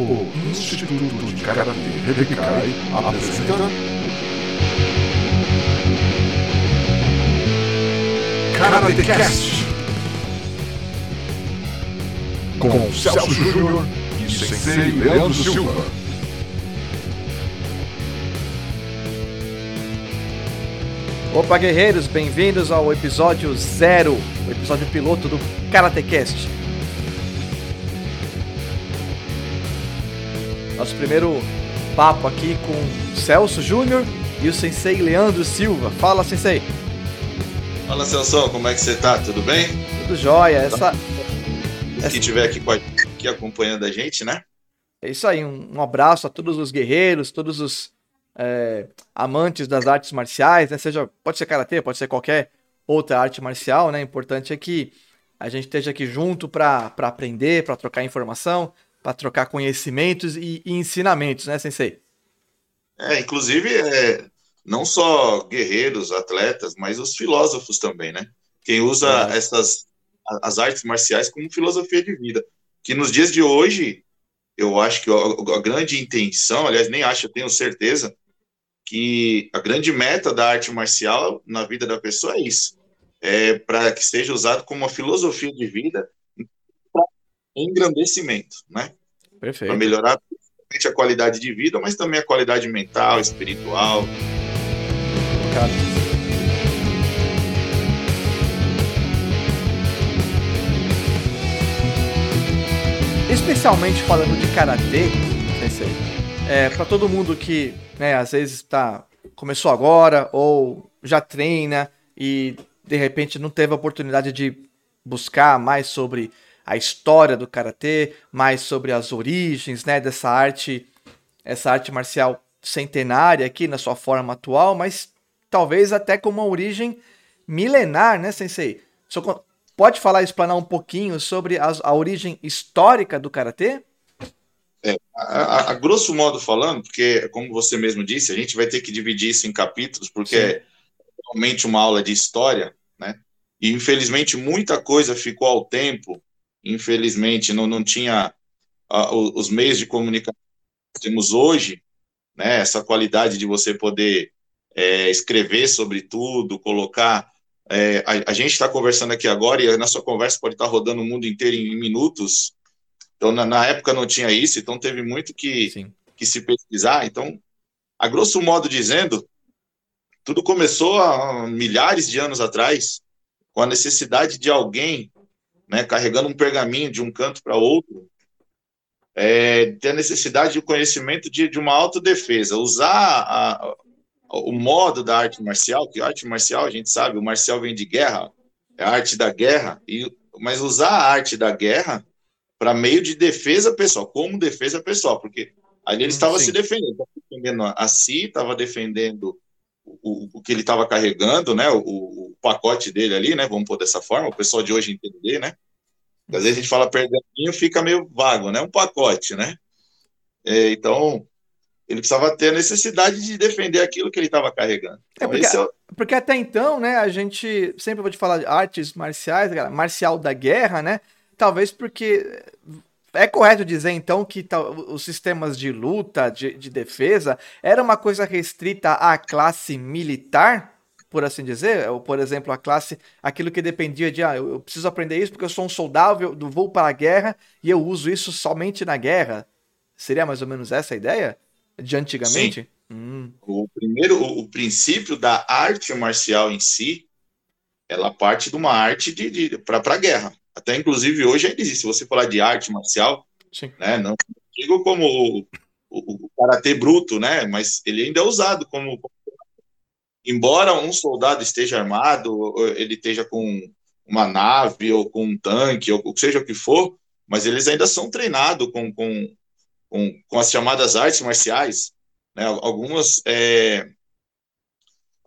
O Instituto de Karatê Rebekai apresenta Karate Cast com Celso Júnior e Sensei Leandro Silva. Opa, guerreiros, bem-vindos ao episódio zero, o episódio piloto do Karate Nosso primeiro papo aqui com Celso Júnior e o Sensei Leandro Silva. Fala, Sensei. Fala, Celso, como é que você tá? Tudo bem? Tudo jóia. Essa... Quem estiver aqui, aqui acompanhando a gente, né? É isso aí, um, um abraço a todos os guerreiros, todos os é, amantes das artes marciais, né? Seja, pode ser karatê, pode ser qualquer outra arte marcial, né? O importante é que a gente esteja aqui junto para aprender, para trocar informação, para trocar conhecimentos e, e ensinamentos, né, Sensei? É, inclusive, é, não só guerreiros, atletas, mas os filósofos também, né? Quem usa É. essas as artes marciais como filosofia de vida. Que nos dias de hoje, eu acho que a, a grande intenção, aliás, nem acho, eu tenho certeza, que a grande meta da arte marcial na vida da pessoa é isso. É para que seja usado como uma filosofia de vida engrandecimento, né? Para Perfeito. melhorar principalmente a qualidade de vida, mas também a qualidade mental, espiritual. Cara. Especialmente falando de karatê, Sensei, é, para todo mundo que, né, às vezes tá começou agora ou já treina e de repente não teve a oportunidade de buscar mais sobre a história do karatê, mais sobre as origens, né, dessa arte, essa arte marcial centenária aqui na sua forma atual, mas talvez até com uma origem milenar, né, Sensei? Co- pode falar, explanar um pouquinho sobre as- a origem histórica do karatê? A, a- a grosso modo falando, porque, como você mesmo disse, a gente vai ter que dividir isso em capítulos, porque Sim. é realmente uma aula de história, né? E infelizmente muita coisa ficou ao tempo, infelizmente não, não tinha os meios de comunicação que temos hoje, né? Essa qualidade de você poder é, escrever sobre tudo, colocar. é, a, a gente está conversando aqui agora e a nossa conversa pode estar rodando o mundo inteiro em, minutos. Então, na, na época não tinha isso, então teve muito que, Sim. que se pesquisar. Então, a grosso modo dizendo, tudo começou há milhares de anos atrás, com a necessidade de alguém, né, carregando um pergaminho de um canto para outro, é, ter a necessidade de conhecimento de, de uma autodefesa, usar a- o modo da arte marcial, que a arte marcial, a gente sabe, o marcial vem de guerra, é a arte da guerra, e, mas usar a arte da guerra para meio de defesa pessoal, como defesa pessoal, porque ali ele Hum, estava se defendendo, estava defendendo a si, estava defendendo o, o que ele estava carregando, né, o, o pacote dele ali, né, vamos pôr dessa forma, o pessoal de hoje entender, né, às vezes a gente fala pergaminho, fica meio vago, né, um pacote, né, É, então ele precisava ter a necessidade de defender aquilo que ele estava carregando. É Então, porque- esse é o- Porque até então, né, a gente sempre vou te falar de artes marciais, cara, marcial da guerra, né? Talvez porque é correto dizer então que os sistemas de luta, de, de defesa, era uma coisa restrita à classe militar, por assim dizer, ou por exemplo, a classe, aquilo que dependia de, ah, eu eu preciso aprender isso porque eu sou um soldado, eu vou para a guerra e eu uso isso somente na guerra. Seria mais ou menos essa a ideia de antigamente? Hum, o primeiro, o, o princípio da arte marcial em si, ela parte de uma arte de, de para a guerra. Até inclusive hoje ainda existe. Se você falar de arte marcial, sim. né, não digo como o, o, o karatê bruto, né, mas ele ainda é usado como embora um soldado esteja armado, ele esteja com uma nave ou com um tanque ou seja o que for, mas eles ainda são treinados com, com, com, com as chamadas artes marciais. Né? Algumas, é,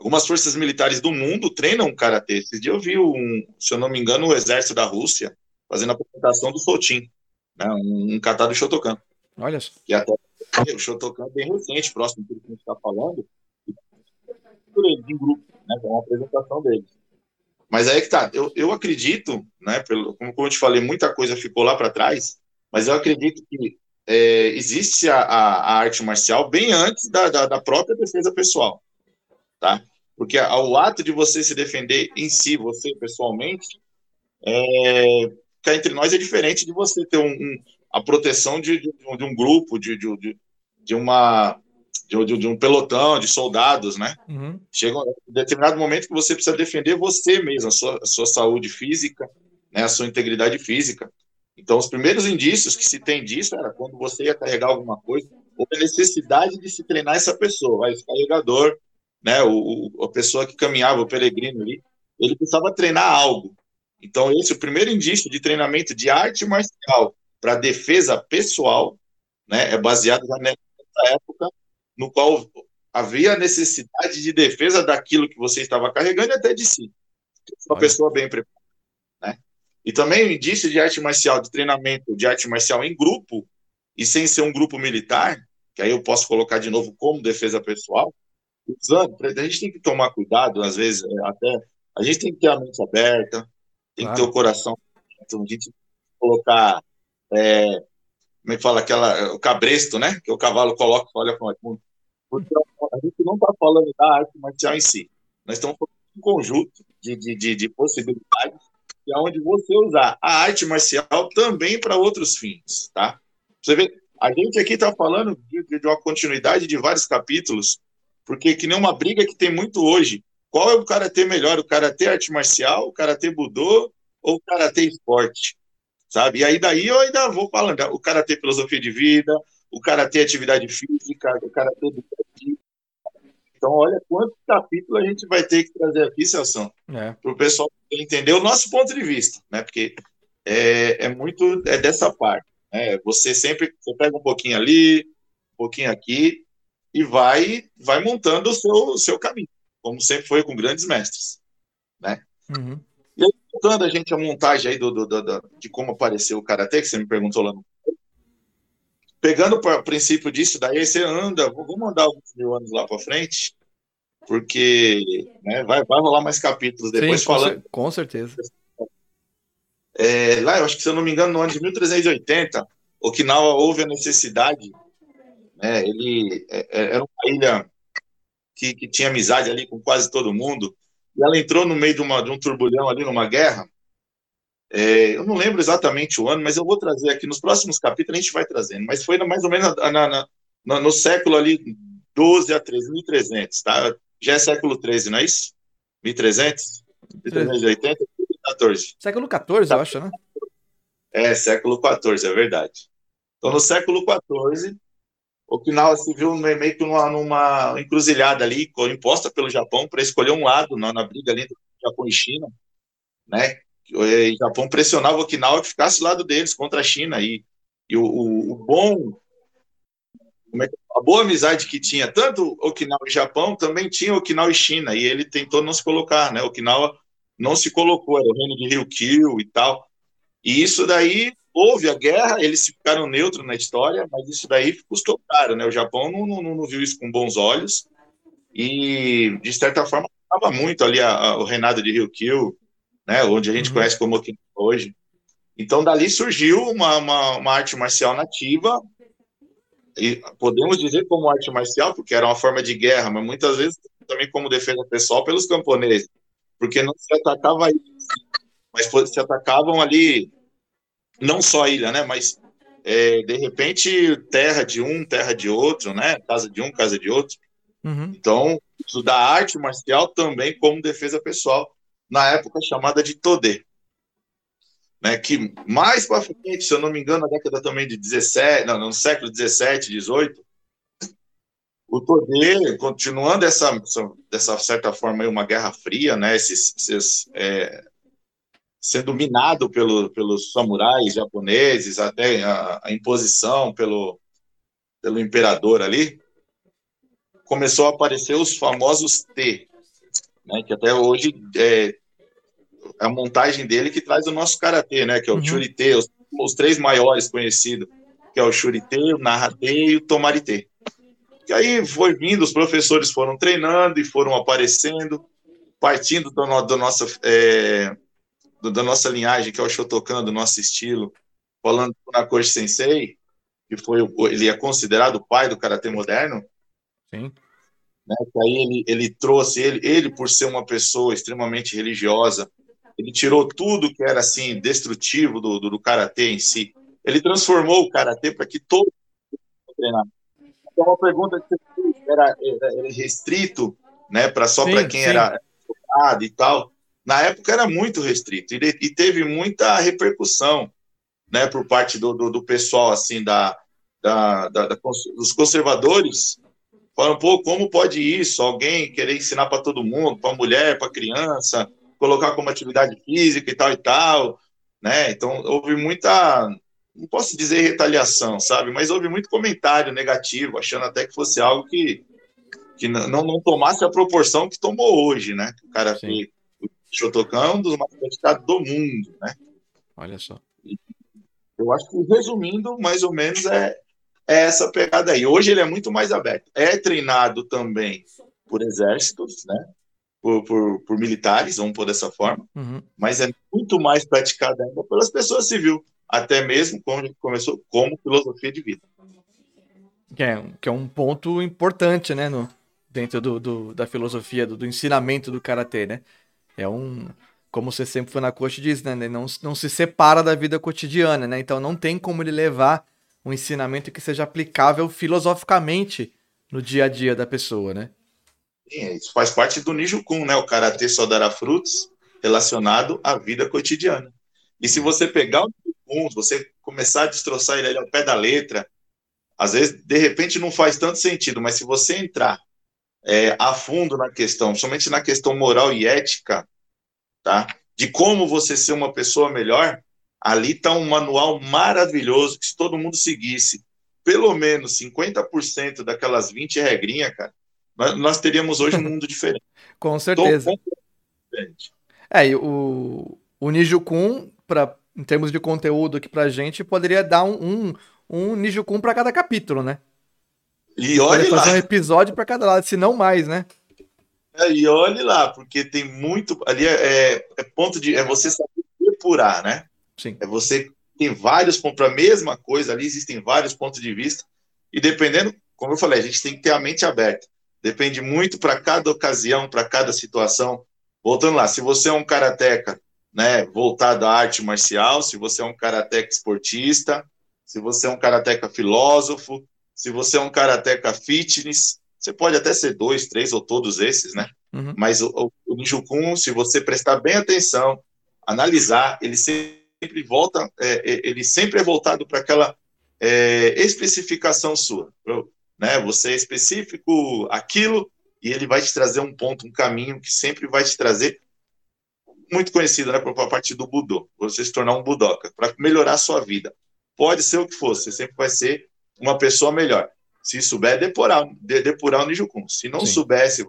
algumas forças militares do mundo treinam karatê. Esses dias eu vi, um, se eu não me engano, o exército da Rússia fazendo a apresentação do Sotin, né? um, um kata do Shotokan. Olha só. Que até o Shotokan é bem recente, próximo do que a gente está falando, em grupo, né? É uma apresentação deles. Mas aí que tá, eu, eu acredito, né, pelo, como eu te falei, muita coisa ficou lá para trás, mas eu acredito que é, existe a, a, a, arte marcial bem antes da, da, da, própria defesa pessoal, tá? Porque o ato de você se defender em si, você pessoalmente, é, cá entre nós é diferente de você ter um, um a proteção de, de, de, um grupo, de, de, de uma de, de, um pelotão de soldados, né? Uhum. Chega um determinado momento que você precisa defender você mesmo, a sua, a sua saúde física, né, a sua integridade física. Então, os primeiros indícios que se tem disso era quando você ia carregar alguma coisa, ou a necessidade de se treinar essa pessoa, esse carregador, né, o, o, a pessoa que caminhava, o peregrino ali, ele precisava treinar algo. Então, esse é o primeiro indício de treinamento de arte marcial para defesa pessoal, né, é baseado já nessa época no qual havia necessidade de defesa daquilo que você estava carregando e até de si. Uma pessoa bem preparada. Né? E também o indício de arte marcial, de treinamento de arte marcial em grupo, e sem ser um grupo militar, que aí eu posso colocar de novo como defesa pessoal, usando, a gente tem que tomar cuidado, às vezes, é, até, a gente tem que ter a mente aberta, tem claro. que ter o coração, então a gente colocar, é, como é que fala, aquela, o cabresto, né, que o cavalo coloca, olha para o porque a gente não está falando da arte marcial em si. Nós estamos falando de um conjunto de, de, de, de possibilidades que é onde você usar a arte marcial também para outros fins, tá? Você vê, a gente aqui está falando de, de, uma continuidade de vários capítulos, porque que nem uma briga que tem muito hoje. Qual é o karatê melhor, o karatê arte marcial, o karatê budô ou o karatê esporte? Sabe? E aí daí eu ainda vou falando, o karatê filosofia de vida, o karatê atividade física, o karatê educativo. Então, olha quantos capítulos a gente vai ter que trazer aqui, Celso, é. para o pessoal entender o nosso ponto de vista, né? Porque é, é muito é dessa parte. Né? Você sempre você pega um pouquinho ali, um pouquinho aqui, e vai vai montando o seu, o seu caminho, como sempre foi com grandes mestres, né? Uhum. E aí, voltando a gente a montagem aí do, do, do, do, de como apareceu o Karatê, que você me perguntou lá no pegando o princípio disso, daí você anda, vou mandar alguns mil anos lá para frente, porque né, vai, vai rolar mais capítulos depois Sim, falando. Com, certeza. É, lá, eu acho que se eu não me engano, no ano de 1380, Okinawa houve a necessidade, né, ele é, é, era uma ilha que, que tinha amizade ali com quase todo mundo, e ela entrou no meio de, uma, de um turbulhão ali, numa guerra, é, eu não lembro exatamente o ano, mas eu vou trazer aqui nos próximos capítulos, a gente vai trazendo. Mas foi mais ou menos na, na, na, no século ali 12 a 13, 1300, tá? Já é século 13, não é isso? 1300? 1380, 14. Século 14, tá. eu acho, né? É, século 14, é verdade. Então, no século 14, Okinawa se viu meio que numa, numa encruzilhada ali, imposta pelo Japão, para escolher um lado na, na briga ali do Japão e China, né? o Japão pressionava o Okinawa que ficasse do lado deles contra a China. E, e o, o, o bom. É a boa amizade que tinha tanto Okinawa e Japão também tinha Okinawa e China. E ele tentou não se colocar, né? Okinawa não se colocou, era o reino de Ryukyu e tal. E isso daí houve a guerra, eles ficaram neutros na história, mas isso daí custou caro, né? O Japão não, não, não viu isso com bons olhos e, de certa forma, estava muito ali a, a, o reinado de Ryukyu, né, onde a gente uhum. conhece como Okinawa hoje. Então, dali surgiu uma, uma, uma, arte marcial nativa, e podemos dizer como arte marcial, porque era uma forma de guerra, mas muitas vezes também como defesa pessoal pelos camponeses, porque não se atacava a ilha, mas se atacavam ali, não só ilha, né, mas é, de repente terra de um, terra de outro, né, casa de um, casa de outro. Uhum. Então, da arte marcial também como defesa pessoal na época chamada de Todê. Né, que mais para frente, se eu não me engano, na década também de 17, não, no século 17, 18, o Todê, continuando essa, dessa certa forma, uma guerra fria, né, esses, esses é, sendo minado pelo, pelos samurais japoneses, até a, a, imposição pelo, pelo imperador ali, começou a aparecer os famosos T, né, que até hoje é, a montagem dele que traz o nosso karatê, né? Que é o uhum. Churite, os, os, três maiores conhecidos, que é o Churite, o Narrate e o Tomarite. E aí foi vindo, os professores foram treinando e foram aparecendo, partindo do, do nossa, é, do, da nossa linhagem, que é o Shotokan, do nosso estilo, falando na Koshi Sensei, que foi ele é considerado o pai do karatê moderno. Sim. Né, que aí ele, ele trouxe ele, ele por ser uma pessoa extremamente religiosa, ele tirou tudo que era assim destrutivo do, do, do karatê em si. Ele transformou o karatê para que todo treinar. Então, uma pergunta que você fez era, era, era restrito, né, para só para quem sim. era e tal. Na época era muito restrito e, e teve muita repercussão, né, por parte do, do, do pessoal assim da, da, da, da, dos conservadores falam, pô, como pode isso? Alguém querer ensinar para todo mundo, para mulher, para criança, colocar como atividade física e tal e tal, né? Então houve muita, não posso dizer retaliação, sabe? Mas houve muito comentário negativo, achando até que fosse algo que, que não, não tomasse a proporção que tomou hoje, né? O cara que Shotokan é um dos mais praticados do mundo, né? Olha só. Eu acho que, resumindo, mais ou menos, é, é essa pegada aí. Hoje ele é muito mais aberto. É treinado também por exércitos, né? Por, por, por militares, vamos pôr dessa forma, uhum. mas é muito mais praticado ainda pelas pessoas civis, até mesmo como começou como filosofia de vida. Que é, que é um ponto importante, né, no, dentro do, do da filosofia, do, do, ensinamento do karatê, né? É um, como você sempre foi na coach diz, né, não, não se separa da vida cotidiana, né? Então não tem como ele levar um ensinamento que seja aplicável filosoficamente no dia a dia da pessoa, né? Sim, isso faz parte do Nijukun, né? O karatê só dará frutos relacionado à vida cotidiana. E se você pegar o Nijukun, você começar a destroçar ele ao pé da letra, às vezes, de repente, não faz tanto sentido, mas se você entrar é, a fundo na questão, somente na questão moral e ética, tá? De como você ser uma pessoa melhor, Ali está um manual maravilhoso que se todo mundo seguisse pelo menos 50% daquelas 20 regrinhas, cara, nós, nós teríamos hoje um mundo diferente. Com certeza. É, e o, o Nijukun, pra, em termos de conteúdo aqui pra gente, poderia dar um, um, um Nijukun para cada capítulo, né? E olha lá. fazer um episódio para cada lado, se não mais, né? É, e olhe lá, porque tem muito. Ali é, é, é ponto de. É você saber depurar, né? Sim. É você tem vários pontos para a mesma coisa ali, existem vários pontos de vista, e dependendo, como eu falei, a gente tem que ter a mente aberta. Depende muito para cada ocasião, para cada situação. Voltando lá, se você é um karateca, né, voltado à arte marcial, se você é um karateca esportista, se você é um karateca filósofo, se você é um karateca fitness, você pode até ser dois, três ou todos esses, né? Uhum. Mas o, o, Ninjukun, se você prestar bem atenção, analisar, ele sempre volta, é, é, ele sempre é voltado para aquela é, especificação sua, né? Você é específico aquilo e ele vai te trazer um ponto, um caminho que sempre vai te trazer muito conhecido, né, por parte do Budô, você se tornar um budoca, para melhorar a sua vida. Pode ser o que for, você sempre vai ser uma pessoa melhor. Se souber depurar, depurar o Nijukun. Se não Sim. soubesse,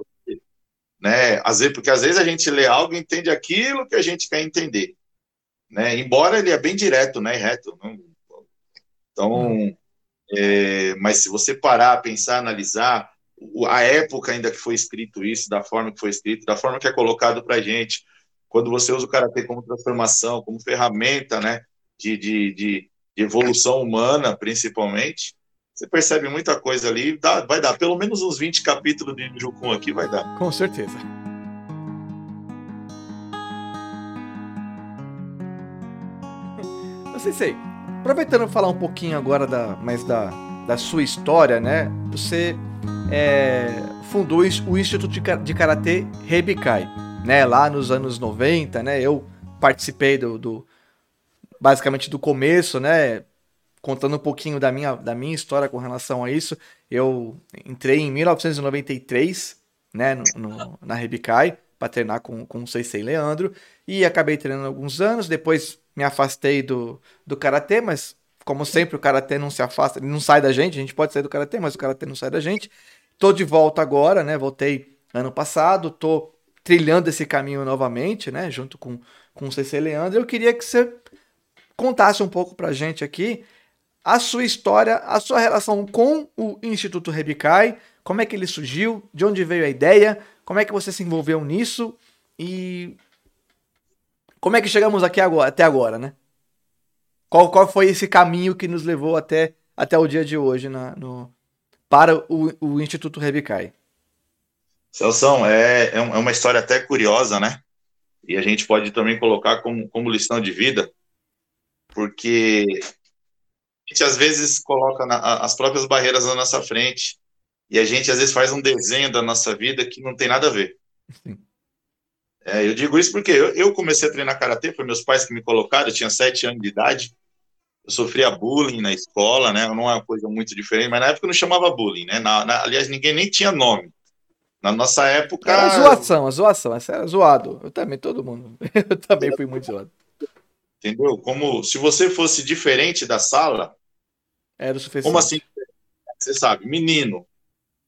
né, às vezes, porque às vezes a gente lê algo e entende aquilo que a gente quer entender né? Embora ele é bem direto, né? Reto. Não... Então, hum. é... mas se você parar, pensar, analisar a época ainda que foi escrito isso, da forma que foi escrito, da forma que é colocado para gente, quando você usa o karatê como transformação, como ferramenta, né? De, de, de, de evolução humana, principalmente, você percebe muita coisa ali. Dá, vai dar pelo menos uns 20 capítulos de Jukun aqui, vai dar. Com certeza. Sensei, aproveitando falar um pouquinho agora da, mais da, da sua história, né? Você é, fundou o Instituto de Karatê Rebikai, né? Lá nos anos 90, né? Eu participei do, do basicamente do começo, né? Contando um pouquinho da minha, da minha história com relação a isso, eu entrei em 1993, né? No, no na Rebikai, para treinar com, com o Sensei Leandro, e acabei treinando alguns anos, depois me afastei do, do karatê, mas como sempre o karatê não se afasta, ele não sai da gente, a gente pode sair do karatê, mas o karatê não sai da gente. Tô de volta agora, né? Voltei ano passado, tô trilhando esse caminho novamente, né, junto com com o CC Leandro. Eu queria que você contasse um pouco pra gente aqui a sua história, a sua relação com o Instituto Rebicai, como é que ele surgiu, de onde veio a ideia, como é que você se envolveu nisso e como é que chegamos aqui agora, até agora, né? Qual, qual foi esse caminho que nos levou até até o dia de hoje na, no, para o, o Instituto Rebikai. Celso, é, é, é uma história até curiosa, né? E a gente pode também colocar como, como lição de vida, porque gente às vezes coloca na, as próprias barreiras na nossa frente e a gente às vezes faz um desenho da nossa vida que não tem nada a ver. É, eu digo isso porque eu, eu, comecei a treinar karatê, foi meus pais que me colocaram, eu tinha sete anos de idade, eu sofria bullying na escola, né? Não é uma coisa muito diferente, mas na época não chamava bullying, né? Na, na, aliás, ninguém nem tinha nome. Na nossa época. Era zoação, a zoação, essa era zoado. Eu também, todo mundo. Eu também fui muito zoado. Entendeu? Como se você fosse diferente da sala. Era o suficiente. Como assim? Você sabe, menino.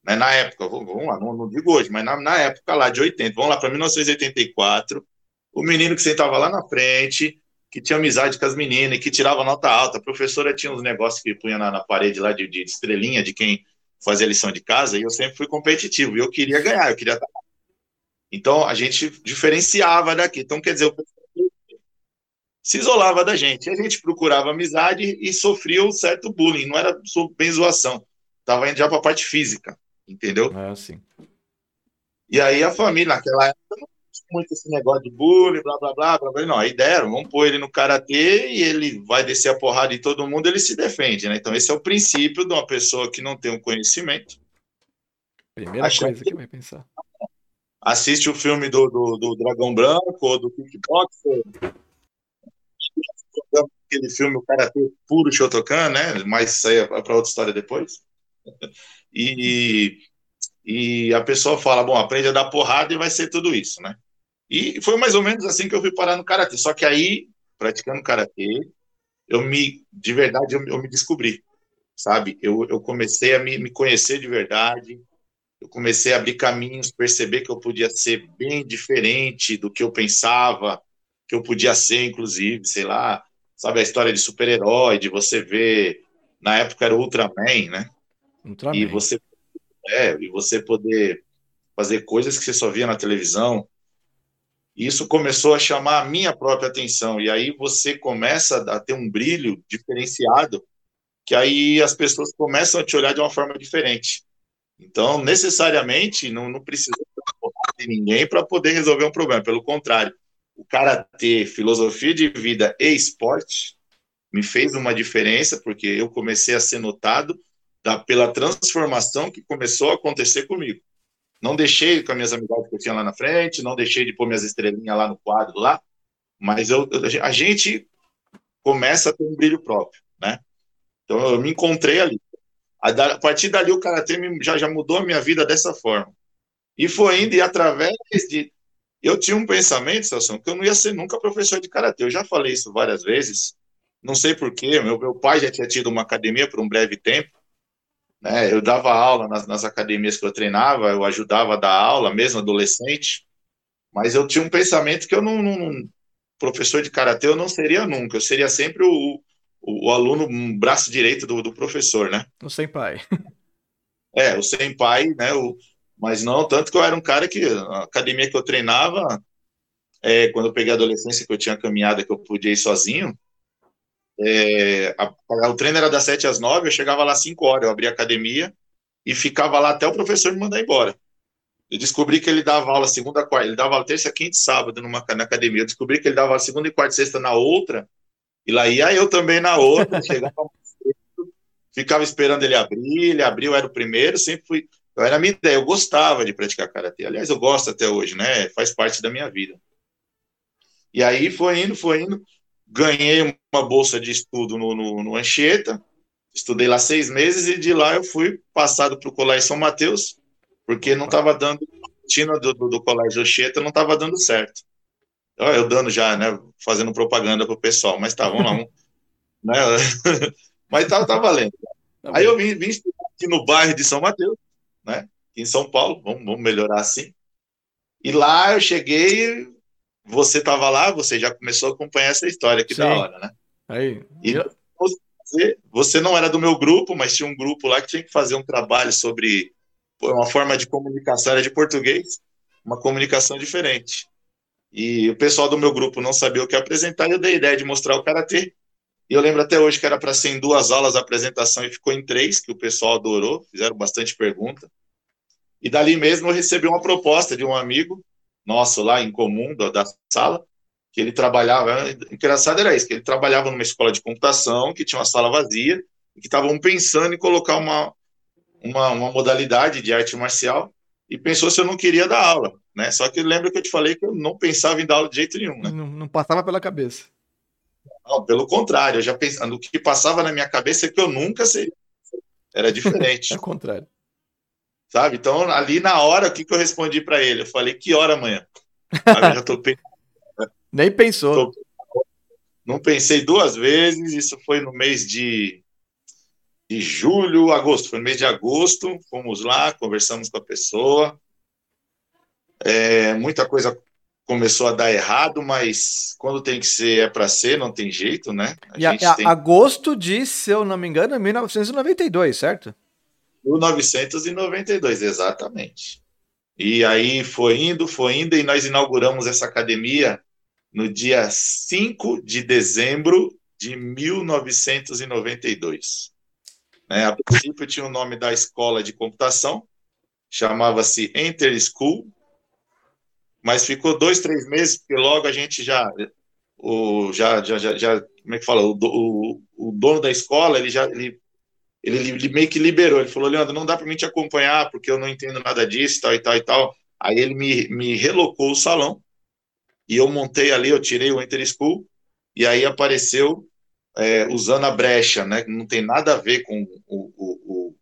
Né, na época, vamos lá, não, não digo hoje, mas na, na época lá de 80, vamos lá para 1984, o menino que sentava lá na frente, que tinha amizade com as meninas, que tirava nota alta, a professora tinha uns negócios que punha na, na parede lá de, de estrelinha de quem fazia lição de casa, e eu sempre fui competitivo, e eu queria ganhar, eu queria estar Então, a gente diferenciava daqui. Então, quer dizer, o se isolava da gente. A gente procurava amizade e sofria um certo bullying, não era bem zoação. Estava indo já para a parte física, entendeu? É, sim. E aí a família, naquela época, não tinha muito esse negócio de bullying, blá, blá, blá, blá, blá. Não, aí deram, vamos pôr ele no karatê e ele vai descer a porrada em todo mundo, ele se defende, né? Então esse é o princípio de uma pessoa que não tem um conhecimento. Primeira coisa que, que vai pensar. Assiste o filme do, do, do Dragão Branco ou do Kickboxer, aquele filme, o cara puro Shotokan, né? Mas isso aí é para outra história depois. E, e a pessoa fala, bom, aprende a dar porrada e vai ser tudo isso, né? E foi mais ou menos assim que eu fui parar no karatê. Só que aí, praticando karatê, eu me, de verdade, eu, eu me descobri, sabe? Eu, eu comecei a me, me conhecer de verdade. Eu comecei a abrir caminhos, perceber que eu podia ser bem diferente do que eu pensava, que eu podia ser, inclusive, sei lá, sabe a história de super-herói, de você ver, na época era o Ultraman, né? Ultraman. E você, é, e você poder fazer coisas que você só via na televisão. E isso começou a chamar a minha própria atenção. E aí você começa a ter um brilho diferenciado, que aí as pessoas começam a te olhar de uma forma diferente. Então, necessariamente, não, não precisa de ninguém para poder resolver um problema. Pelo contrário, o karatê, filosofia de vida e esporte me fez uma diferença, porque eu comecei a ser notado da, pela transformação que começou a acontecer comigo. Não deixei com as minhas amizades que eu tinha lá na frente, não deixei de pôr minhas estrelinhas lá no quadro lá, mas eu, a gente começa a ter um brilho próprio, né? Então eu me encontrei ali. A, partir dali o karatê já, já mudou a minha vida dessa forma. E foi indo e através de eu tinha um pensamento, Celso, que eu não ia ser nunca professor de karatê. Eu já falei isso várias vezes. Não sei porquê. Meu, meu pai já tinha tido uma academia por um breve tempo. Né? Eu dava aula nas, nas academias que eu treinava, eu ajudava a dar aula, mesmo adolescente. Mas eu tinha um pensamento que eu não, não professor de karatê eu não seria nunca. Eu seria sempre o, o, o aluno um braço direito do, do professor, né? O senpai. É, o senpai, né? O, mas não, tanto que eu era um cara que a academia que eu treinava, é, quando eu peguei a adolescência, que eu tinha caminhada, que eu podia ir sozinho, é, a, a, o treino era das 7 às 9, eu chegava lá às 5 horas, eu abria a academia e ficava lá até o professor me mandar embora. Eu descobri que ele dava aula segunda, quarta, ele dava aula terça, quinta e sábado numa, na academia. Eu descobri que ele dava aula segunda e quarta e sexta na outra, e lá ia eu também na outra, chegava ficava esperando ele abrir, ele abriu, era o primeiro, sempre fui então, era a minha ideia, eu gostava de praticar karatê. Aliás, eu gosto até hoje, né? Faz parte da minha vida. E aí foi indo, foi indo. Ganhei uma bolsa de estudo no, no, no Anchieta, estudei lá seis meses e de lá eu fui passado para o Colégio São Mateus, porque não estava dando, a rotina do, do, do Colégio Anchieta não estava dando certo. Eu dando já, né, fazendo propaganda para o pessoal, mas tá, vamos lá. Vamos, né? mas tá, tá valendo. Tá aí eu vim, vim estudar aqui no bairro de São Mateus, né? Em São Paulo, vamos, vamos melhorar assim. E lá eu cheguei, você estava lá, você já começou a acompanhar essa história, que Sim. da hora, né? Aí. E você, você não era do meu grupo, mas tinha um grupo lá que tinha que fazer um trabalho sobre uma forma de comunicação, era de português, uma comunicação diferente. E o pessoal do meu grupo não sabia o que apresentar, eu dei a ideia de mostrar o karatê. E eu lembro até hoje que era para ser em duas aulas a apresentação e ficou em três, que o pessoal adorou, fizeram bastante pergunta. E dali mesmo eu recebi uma proposta de um amigo nosso lá em comum da, da sala, que ele trabalhava, engraçado era isso, que ele trabalhava numa escola de computação, que tinha uma sala vazia, e que estavam pensando em colocar uma, uma, uma modalidade de arte marcial, e pensou se eu não queria dar aula, né? Só que lembra que eu te falei que eu não pensava em dar aula de jeito nenhum, né? Não, não passava pela cabeça. Não, pelo contrário, eu já pensando, o que passava na minha cabeça é que eu nunca seria. Era diferente. é o contrário. Sabe? Então, ali na hora, o que, que eu respondi para ele? Eu falei, que hora amanhã? Já tô Nem pensou. Tô... Não pensei duas vezes, isso foi no mês de, de julho, agosto, foi no mês de agosto, fomos lá, conversamos com a pessoa, é, muita coisa começou a dar errado, mas quando tem que ser é para ser, não tem jeito, né? A e a, tem... agosto de, se eu não me engano, 1992, certo? 1992, exatamente. E aí foi indo, foi indo, e nós inauguramos essa academia no dia 5 de dezembro de 1992. Né, a princípio tinha o nome da escola de computação, chamava-se Enter School, mas ficou dois, três meses, porque logo a gente já, o, já, já, já, já como é que fala, o, o, o dono da escola, ele já, ele, ele, ele, meio que liberou, ele falou, Leandro, não dá para mim te acompanhar, porque eu não entendo nada disso, tal e tal e tal, aí ele me, me relocou o salão, e eu montei ali, eu tirei o Enter School, e aí apareceu é, usando a brecha, né, não tem nada a ver com o, o,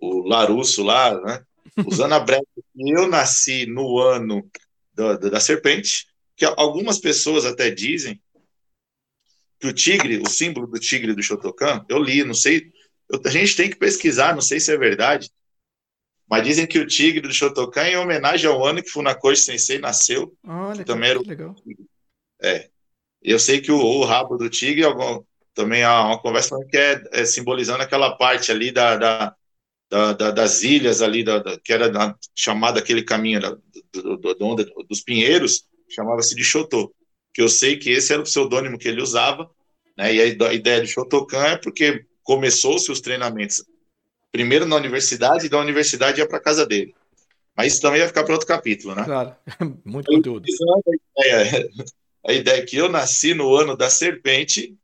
o, o Larusso lá, né, usando a brecha, eu nasci no ano da, da serpente, que algumas pessoas até dizem que o tigre, o símbolo do tigre do Shotokan, eu li, não sei, eu, a gente tem que pesquisar, não sei se é verdade, mas dizem que o tigre do Shotokan é em homenagem ao ano que Funakoshi Sensei nasceu. Olha, que também era o... legal. É. Eu sei que o, o rabo do tigre algum, também há uma conversa que é, é, simbolizando aquela parte ali da, da, da, da das ilhas ali, da, que era chamada aquele caminho do, do, do, dos Pinheiros, chamava-se de Chotô, que eu sei que esse era o pseudônimo que ele usava, né, e a ideia de Shotokan é porque começou-se os treinamentos primeiro na universidade, e da universidade ia para casa dele. Mas isso também ia ficar para outro capítulo, né? Claro, muito conteúdo. A ideia, a ideia é que eu nasci no ano da serpente,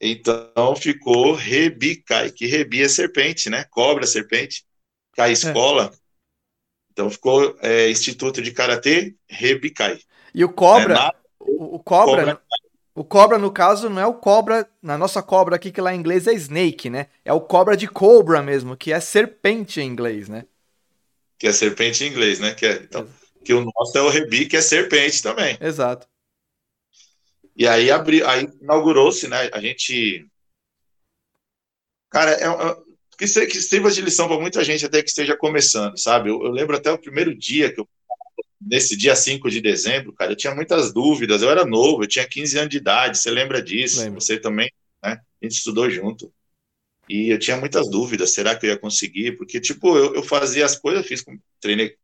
então ficou Rebicai, que Rebi é serpente, né? Cobra, serpente, cai é. escola, é. Então ficou é, Instituto de Karatê Rebicai. E o Cobra, é, o, o, Cobra, cobra, o Cobra no caso não é o Cobra, na nossa Cobra aqui que lá em inglês é Snake, né? É o Cobra de Cobra mesmo, que é serpente em inglês, né? Que é serpente em inglês, né? Que, é, então, que o nosso é o Rebi, que é serpente também. Exato. E aí abriu, aí inaugurou-se, né? A gente Cara, é, é que, que sirva de lição para muita gente até que esteja começando, sabe? Eu, eu, lembro até o primeiro dia que eu nesse dia 5 de dezembro, cara, eu tinha muitas dúvidas, eu era novo, eu tinha 15 anos de idade, você lembra disso? Lembro. Você também, né? A gente estudou junto. E eu tinha muitas dúvidas, será que eu ia conseguir? Porque, tipo, eu, eu fazia as coisas, eu fiz, treinei,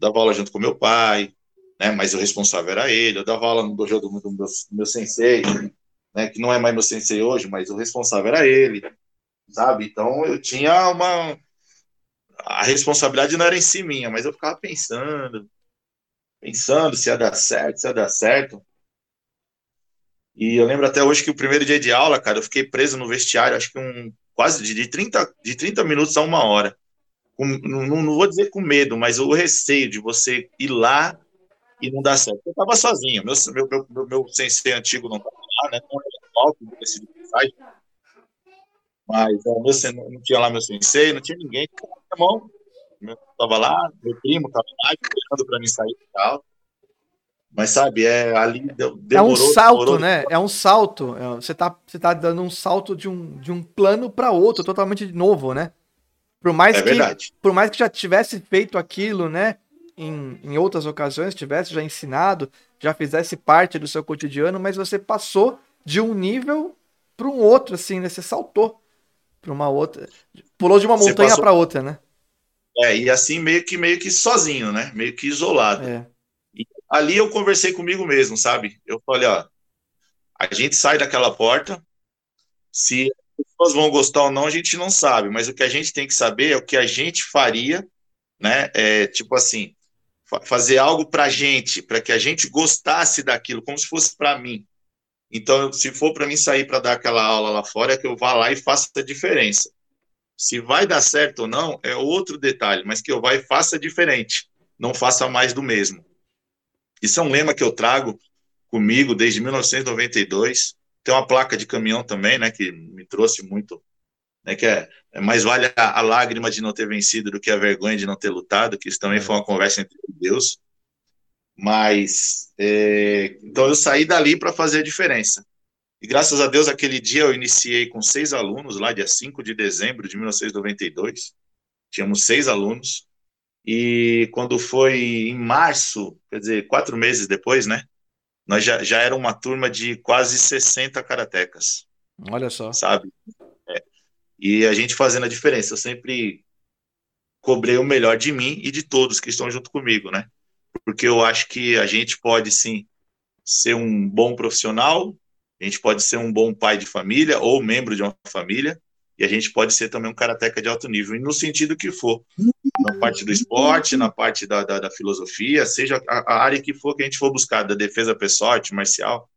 dava aula junto com meu pai, né? Mas o responsável era ele, eu dava aula no dojo do, do, meu, do meu sensei, né? Que não é mais meu sensei hoje, mas o responsável era ele sabe? Então eu tinha uma. A responsabilidade não era em si minha, mas eu ficava pensando, pensando se ia dar certo, se ia dar certo. E eu lembro até hoje que o primeiro dia de aula, cara, eu fiquei preso no vestiário, acho que um quase de 30, de 30 minutos a uma hora. Com, não, não vou dizer com medo, mas o receio de você ir lá e não dar certo. Eu estava sozinho, meu, meu, meu, meu sensei antigo não estava lá, né? Não era alto, decidiu mas é, meu, não tinha lá meu sensei, não tinha ninguém. Irmão, tava lá, meu primo tava lá, esperando para mim sair e tal. Mas sabe, é ali demorou, É um salto, demorou, né? É um salto. É, você tá, você tá dando um salto de um, de um plano para outro, totalmente novo, né? Por mais é que, verdade. Por mais que já tivesse feito aquilo, né? Em, em outras ocasiões, tivesse já ensinado, já fizesse parte do seu cotidiano, mas você passou de um nível para um outro, assim, né? Você saltou para uma outra. Pulou de uma montanha passou... para outra, né? É, e assim meio que meio que sozinho, né? Meio que isolado. É. E ali eu conversei comigo mesmo, sabe? Eu falei, ó, a gente sai daquela porta, Se as pessoas vão gostar ou não, a gente não sabe, mas o que a gente tem que saber é o que a gente faria, né? É, tipo assim, fazer algo para a gente, para que a gente gostasse daquilo, como se fosse para mim. Então, se for para mim sair para dar aquela aula lá fora, é que eu vá lá e faça a diferença. Se vai dar certo ou não, é outro detalhe, mas que eu vá e faça diferente, não faça mais do mesmo. Isso é um lema que eu trago comigo desde 1992. Tem uma placa de caminhão também, né, que me trouxe muito, né, que é, é mais vale a, a, lágrima de não ter vencido do que a vergonha de não ter lutado, que isso também é. foi uma conversa entre Deus. Mas, é, então eu saí dali para fazer a diferença. E graças a Deus, aquele dia eu iniciei com seis alunos, lá dia 5 de dezembro de 1992. Tínhamos seis alunos. E quando foi em março, quer dizer, quatro meses depois, né? Nós já, já era uma turma de quase 60 karatecas. Olha só. Sabe? É. E a gente fazendo a diferença. Eu sempre cobrei o melhor de mim e de todos que estão junto comigo, né? Porque eu acho que a gente pode, sim, ser um bom profissional, a gente pode ser um bom pai de família ou membro de uma família, e a gente pode ser também um karateca de alto nível, e no sentido que for, na parte do esporte, na parte da, da, da filosofia, seja a, a, área que for que a gente for buscar, da defesa pessoal, arte marcial.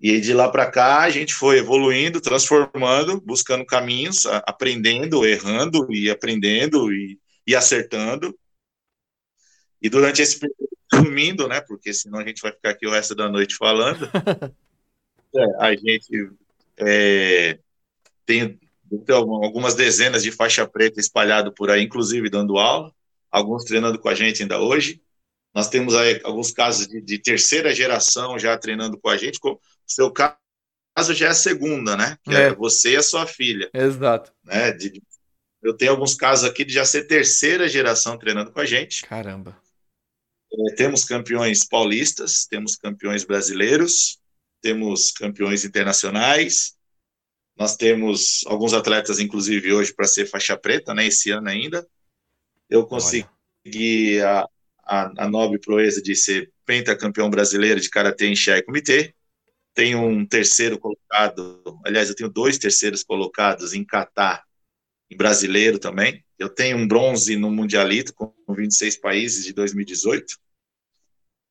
E de lá para cá a gente foi evoluindo, transformando, buscando caminhos, aprendendo, errando e aprendendo e, e acertando. E durante esse período, dormindo, né? Porque senão a gente vai ficar aqui o resto da noite falando. É, a gente é, tem, algumas dezenas de faixa preta espalhado por aí, inclusive dando aula, alguns treinando com a gente ainda hoje. Nós temos aí alguns casos de, de terceira geração já treinando com a gente. O seu caso já é a segunda, né? Que é, é você e a sua filha. Exato. Né? De, eu tenho alguns casos aqui de já ser terceira geração treinando com a gente. Caramba. É, temos campeões paulistas, temos campeões brasileiros, temos campeões internacionais, nós temos alguns atletas, inclusive, hoje para ser faixa preta, né, esse ano ainda. Eu consegui a, a, a, nobre proeza de ser pentacampeão brasileiro de Karatê em Xai Comitê. Tenho um terceiro colocado, aliás, eu tenho dois terceiros colocados em Catar, em brasileiro também. Eu tenho um bronze no Mundialito, com 26 países de 2018.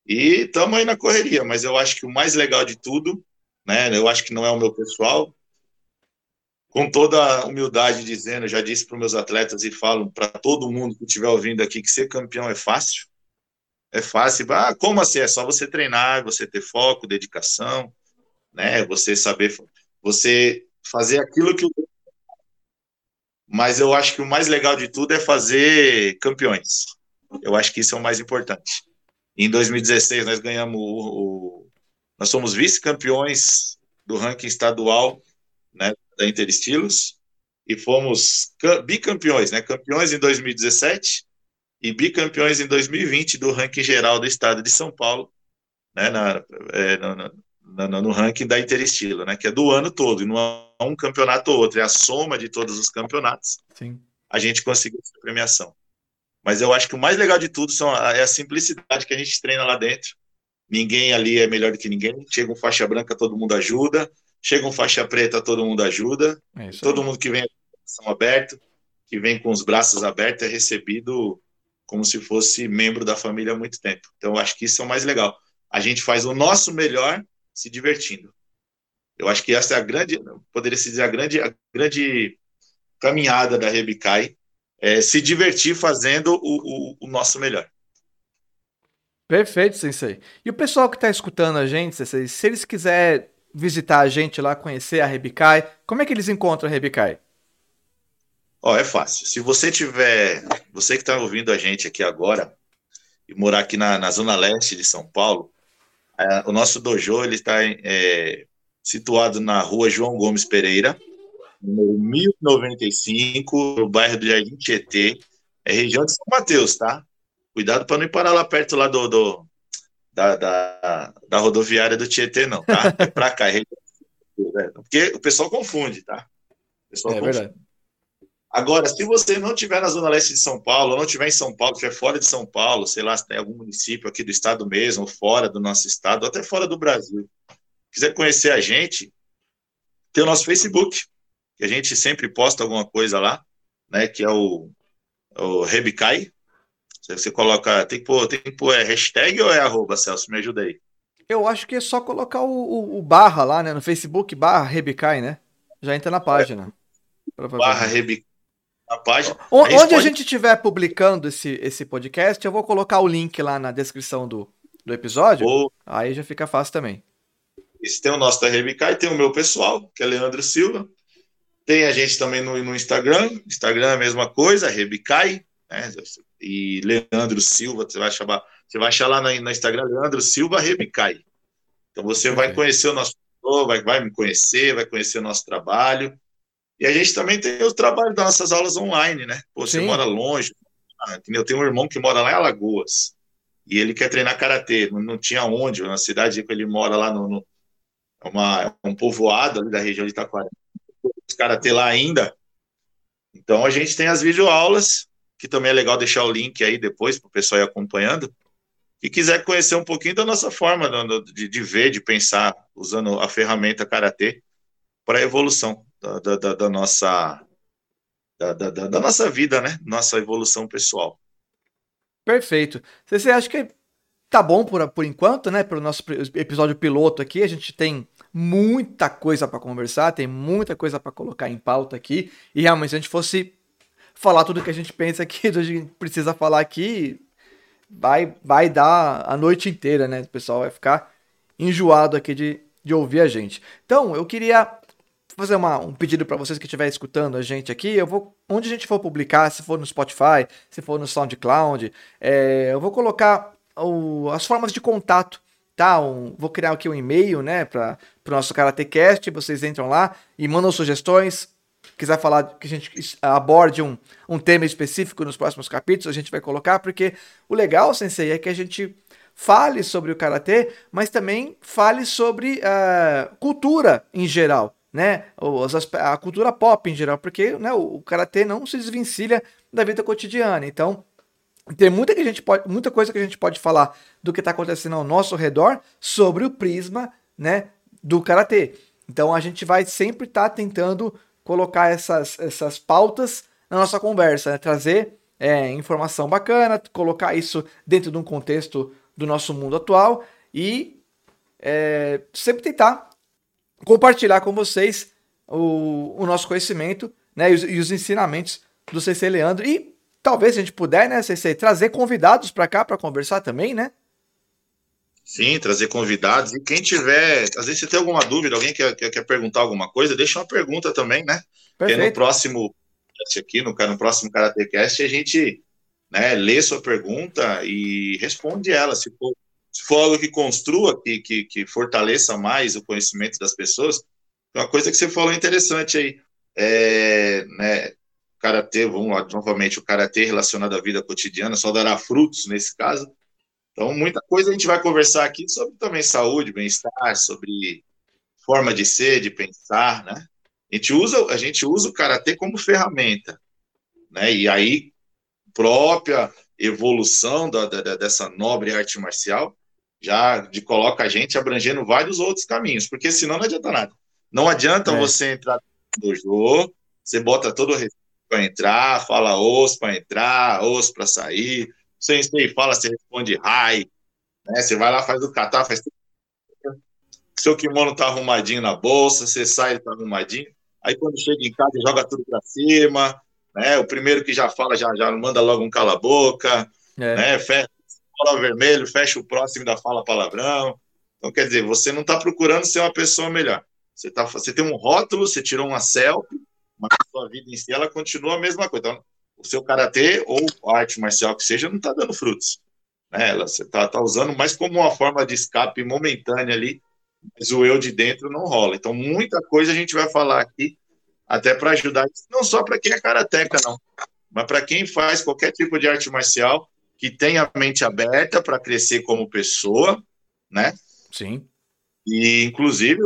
E estamos aí na correria, mas eu acho que o mais legal de tudo, né? Eu acho que não é o meu pessoal. Com toda a humildade dizendo, já disse para os meus atletas e falo para todo mundo que estiver ouvindo aqui que ser campeão é fácil. É fácil. Ah, como assim? É só você treinar, você ter foco, dedicação, né? Você saber, você fazer aquilo que mas eu acho que o mais legal de tudo é fazer campeões. Eu acho que isso é o mais importante. Em 2016 nós ganhamos o, o nós somos vice-campeões do ranking estadual, né, da Interestilos e fomos bicampeões, né, campeões em 2017 e bicampeões em 2020 do ranking geral do estado de São Paulo, né, na, é, no, no, no, ranking da Interestilo, né, que é do ano todo, e não é um campeonato ou outro, é a soma de todos os campeonatos. Sim. A gente conseguiu essa premiação. Mas eu acho que o mais legal de tudo são a, é a simplicidade que a gente treina lá dentro. Ninguém ali é melhor do que ninguém. Chega um faixa branca, todo mundo ajuda. Chega um faixa preta, todo mundo ajuda. É todo mundo que vem com aberto, que vem com os braços abertos, é recebido como se fosse membro da família há muito tempo. Então, eu acho que isso é o mais legal. A gente faz o nosso melhor se divertindo. Eu acho que essa é a grande, poderia se dizer, a grande, a grande caminhada da Rebicai, é, se divertir fazendo o, o, o, nosso melhor. Perfeito, Sensei. E o pessoal que está escutando a gente, Sensei, se eles quiserem visitar a gente lá, conhecer a Rebicai, como é que eles encontram a Rebicai? Ó, oh, é fácil. Se você tiver, você que está ouvindo a gente aqui agora e morar aqui na, na zona leste de São Paulo, o nosso dojo ele está é, situado na rua João Gomes Pereira, número 1095, no bairro do Jardim Tietê, é região de São Mateus, tá? Cuidado para não ir parar lá perto lá do, do da, da, da, rodoviária do Tietê, não, tá? É para cá, é região né? porque o pessoal confunde, tá? O pessoal é confunde. verdade. Agora, se você não estiver na zona leste de São Paulo, ou não estiver em São Paulo, estiver fora de São Paulo, sei lá, se tem algum município aqui do estado mesmo, fora do nosso estado, ou até fora do Brasil, quiser conhecer a gente, tem o nosso Facebook, que a gente sempre posta alguma coisa lá, né? Que é o, o Rebicai. Você coloca, tem que pôr, tem que pôr é hashtag ou é arroba, Celso? Me ajuda aí. Eu acho que é só colocar o, o, o barra lá, né? No Facebook, barra Rebicai, né? Já entra na página. É. Barra Rebicai. Na página. onde a, pode... gente estiver publicando esse, esse podcast, eu vou colocar o link lá na descrição do, do episódio. Aí já fica fácil também. Esse tem o nosso da Rebicai, tem o meu pessoal, que é Leandro Silva. Tem a gente também no, no Instagram. Instagram é a mesma coisa, Rebicai. Né? E Leandro Silva, você vai chamar, você vai achar lá no, no Instagram Leandro Silva Rebicai. Então você vai conhecer o nosso vai, vai me conhecer, vai conhecer o nosso trabalho. E a gente também tem o trabalho das nossas aulas online, né? Pô, você Sim. mora longe. Eu tenho um irmão que mora lá em Alagoas. E ele quer treinar karatê. Não, não tinha onde, na cidade que ele mora lá no, no uma, um povoado ali da região de Itaquara. Os karatê lá ainda. Então a gente tem as videoaulas, que também é legal deixar o link aí depois para o pessoal ir acompanhando. E quiser conhecer um pouquinho da nossa forma de, de ver, de pensar, usando a ferramenta karatê para a evolução da, da, da nossa da, da, da, nossa vida, né? Nossa evolução pessoal. Perfeito. Você acha que tá bom por, por enquanto, né? Pelo nosso episódio piloto aqui, a gente tem muita coisa para conversar, tem muita coisa para colocar em pauta aqui. E realmente, se a gente fosse falar tudo que a gente pensa aqui, a gente precisa falar aqui, vai, vai dar a noite inteira, né? O pessoal vai ficar enjoado aqui de, de ouvir a gente. Então, eu queria fazer uma, um pedido para vocês que estiverem escutando a gente aqui. Eu vou, onde a gente for publicar, se for no Spotify, se for no SoundCloud, é, eu vou colocar o, as formas de contato. Tá, um, vou criar aqui um e-mail, né, para o nosso KarateCast. Vocês entram lá e mandam sugestões, quiser falar que a gente aborde um, um tema específico nos próximos capítulos, a gente vai colocar, porque o legal, Sensei, é que a gente fale sobre o karatê, mas também fale sobre uh, cultura em geral né, a cultura pop em geral, porque né, o karatê não se desvencilha da vida cotidiana. Então, tem muita, que a gente pode, muita coisa que a gente pode falar do que está acontecendo ao nosso redor sobre o prisma né, do karatê. Então, a gente vai sempre estar tá tentando colocar essas, essas pautas na nossa conversa, né, trazer é, informação bacana, colocar isso dentro de um contexto do nosso mundo atual e é, sempre tentar compartilhar com vocês o, o nosso conhecimento né, e os, e, os, ensinamentos do CC Leandro. E talvez a gente puder, né, CC, trazer convidados para cá para conversar também, né? Sim, trazer convidados. E quem tiver, às vezes você tem alguma dúvida, alguém quer, quer, quer perguntar alguma coisa, deixa uma pergunta também, né? Perfeito. Porque no próximo aqui, no, no próximo KarateCast, a gente né, lê sua pergunta e responde ela. Se for algo que construa, que, que, que fortaleça mais o conhecimento das pessoas, uma coisa que você falou interessante aí, é, né, karatê, vamos lá, novamente, o karatê relacionado à vida cotidiana só dará frutos nesse caso. Então, muita coisa a gente vai conversar aqui sobre também saúde, bem-estar, sobre forma de ser, de pensar, né? A gente usa, a gente usa o karatê como ferramenta, né? E aí própria evolução da, da, dessa nobre arte marcial já de coloca a gente abrangendo vários outros caminhos, porque senão não adianta nada. Não adianta é. você entrar no dojo, você bota todo o respeito para entrar, fala os para entrar, os para sair, você fala, você responde hi, né? Você vai lá, faz o catar, faz seu kimono tá arrumadinho na bolsa, você sai, tá arrumadinho. Aí quando chega em casa, joga tudo para cima, né? O primeiro que já fala já, já manda logo um cala boca, é. né? Fecha fala vermelho, fecha o próximo da fala palavrão. Então, quer dizer, você não está procurando ser uma pessoa melhor. Você, tá, você tem um rótulo, você tirou uma selfie, mas a sua vida em si, ela continua a mesma coisa. Então, o seu karatê ou arte marcial que seja, não está dando frutos. Né? Ela, você está tá usando mais como uma forma de escape momentânea ali, mas o eu de dentro não rola. Então, muita coisa a gente vai falar aqui, até para ajudar, não só para quem é karateca, não, mas para quem faz qualquer tipo de arte marcial que tem a mente aberta para crescer como pessoa, né? Sim. E, inclusive,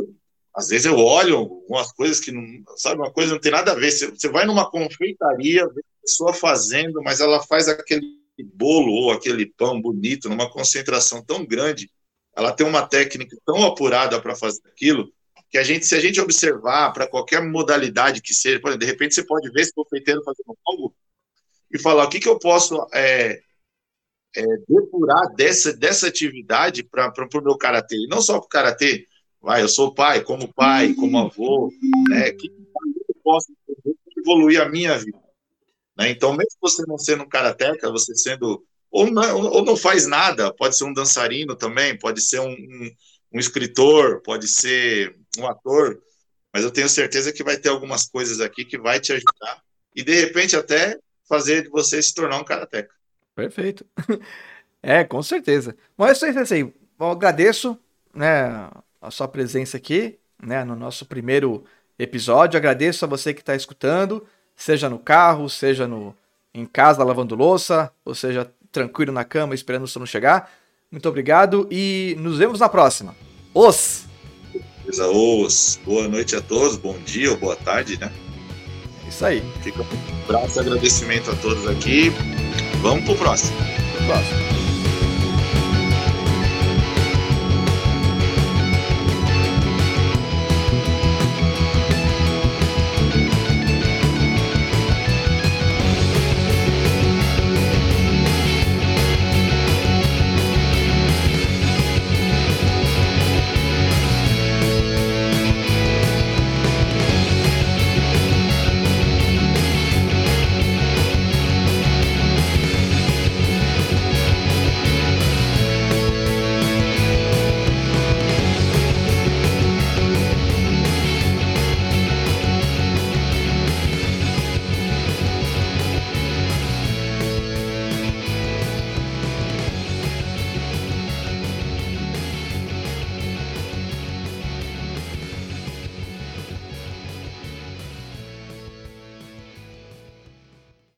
às vezes eu olho algumas coisas que não, sabe, uma coisa não tem nada a ver. Você, você vai numa confeitaria, vê a pessoa fazendo, mas ela faz aquele bolo ou aquele pão bonito numa concentração tão grande, ela tem uma técnica tão apurada para fazer aquilo, que a gente, se a gente observar para qualquer modalidade que seja, por exemplo, de repente você pode ver esse confeiteiro fazendo algo e falar o que, que eu posso é, é, depurar dessa, dessa atividade para o meu karatê, e não só para o karatê, vai, eu sou pai, como pai, como avô, né, que, eu posso evoluir a minha vida? Né? Então, mesmo você não sendo um karateca, você sendo ou não, ou não faz nada, pode ser um dançarino também, pode ser um, um, um escritor, pode ser um ator, mas eu tenho certeza que vai ter algumas coisas aqui que vai te ajudar e de repente até fazer de você se tornar um karateca. Perfeito. É, com certeza. Bom, é isso aí, Sensei. Eu agradeço né, a sua presença aqui né, no nosso primeiro episódio. Agradeço a você que está escutando, seja no carro, seja no, em casa lavando louça, ou seja tranquilo na cama esperando o sono chegar. Muito obrigado e nos vemos na próxima. Os! Os! Boa noite a todos, bom dia ou boa tarde, né? É isso aí. Fica um abraço e agradecimento a todos aqui. Vamos pro próximo. Pro próximo.